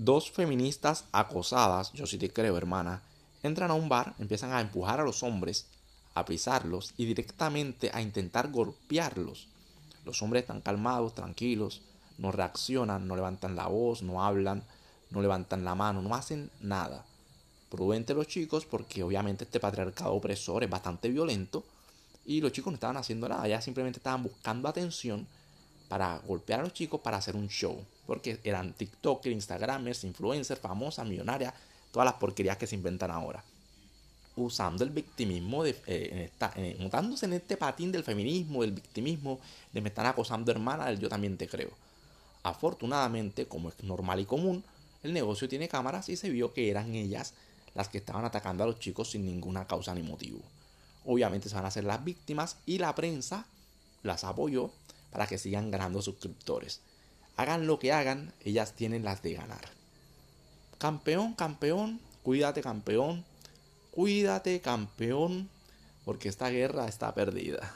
Dos feministas acosadas, yo sí te creo, hermana, entran a un bar, empiezan a empujar a los hombres, a pisarlos y directamente a intentar golpearlos. Los hombres están calmados, tranquilos, no reaccionan, no levantan la voz, no hablan, no levantan la mano, no hacen nada. Prudente los chicos porque obviamente este patriarcado opresor es bastante violento y los chicos no estaban haciendo nada, ya simplemente estaban buscando atención para golpear a los chicos para hacer un show. Porque eran TikTokers, Instagramers, influencers, famosas, millonarias, todas las porquerías que se inventan ahora. Usando el victimismo, de, eh, en montándose en este patín del feminismo, del victimismo, de me están acosando hermana, yo también te creo. Afortunadamente, como es normal y común, el negocio tiene cámaras y se vio que eran ellas las que estaban atacando a los chicos sin ninguna causa ni motivo. Obviamente se van a hacer las víctimas y la prensa las apoyó para que sigan ganando suscriptores. Hagan lo que hagan, ellas tienen las de ganar. Campeón, campeón, cuídate campeón, cuídate campeón, porque esta guerra está perdida.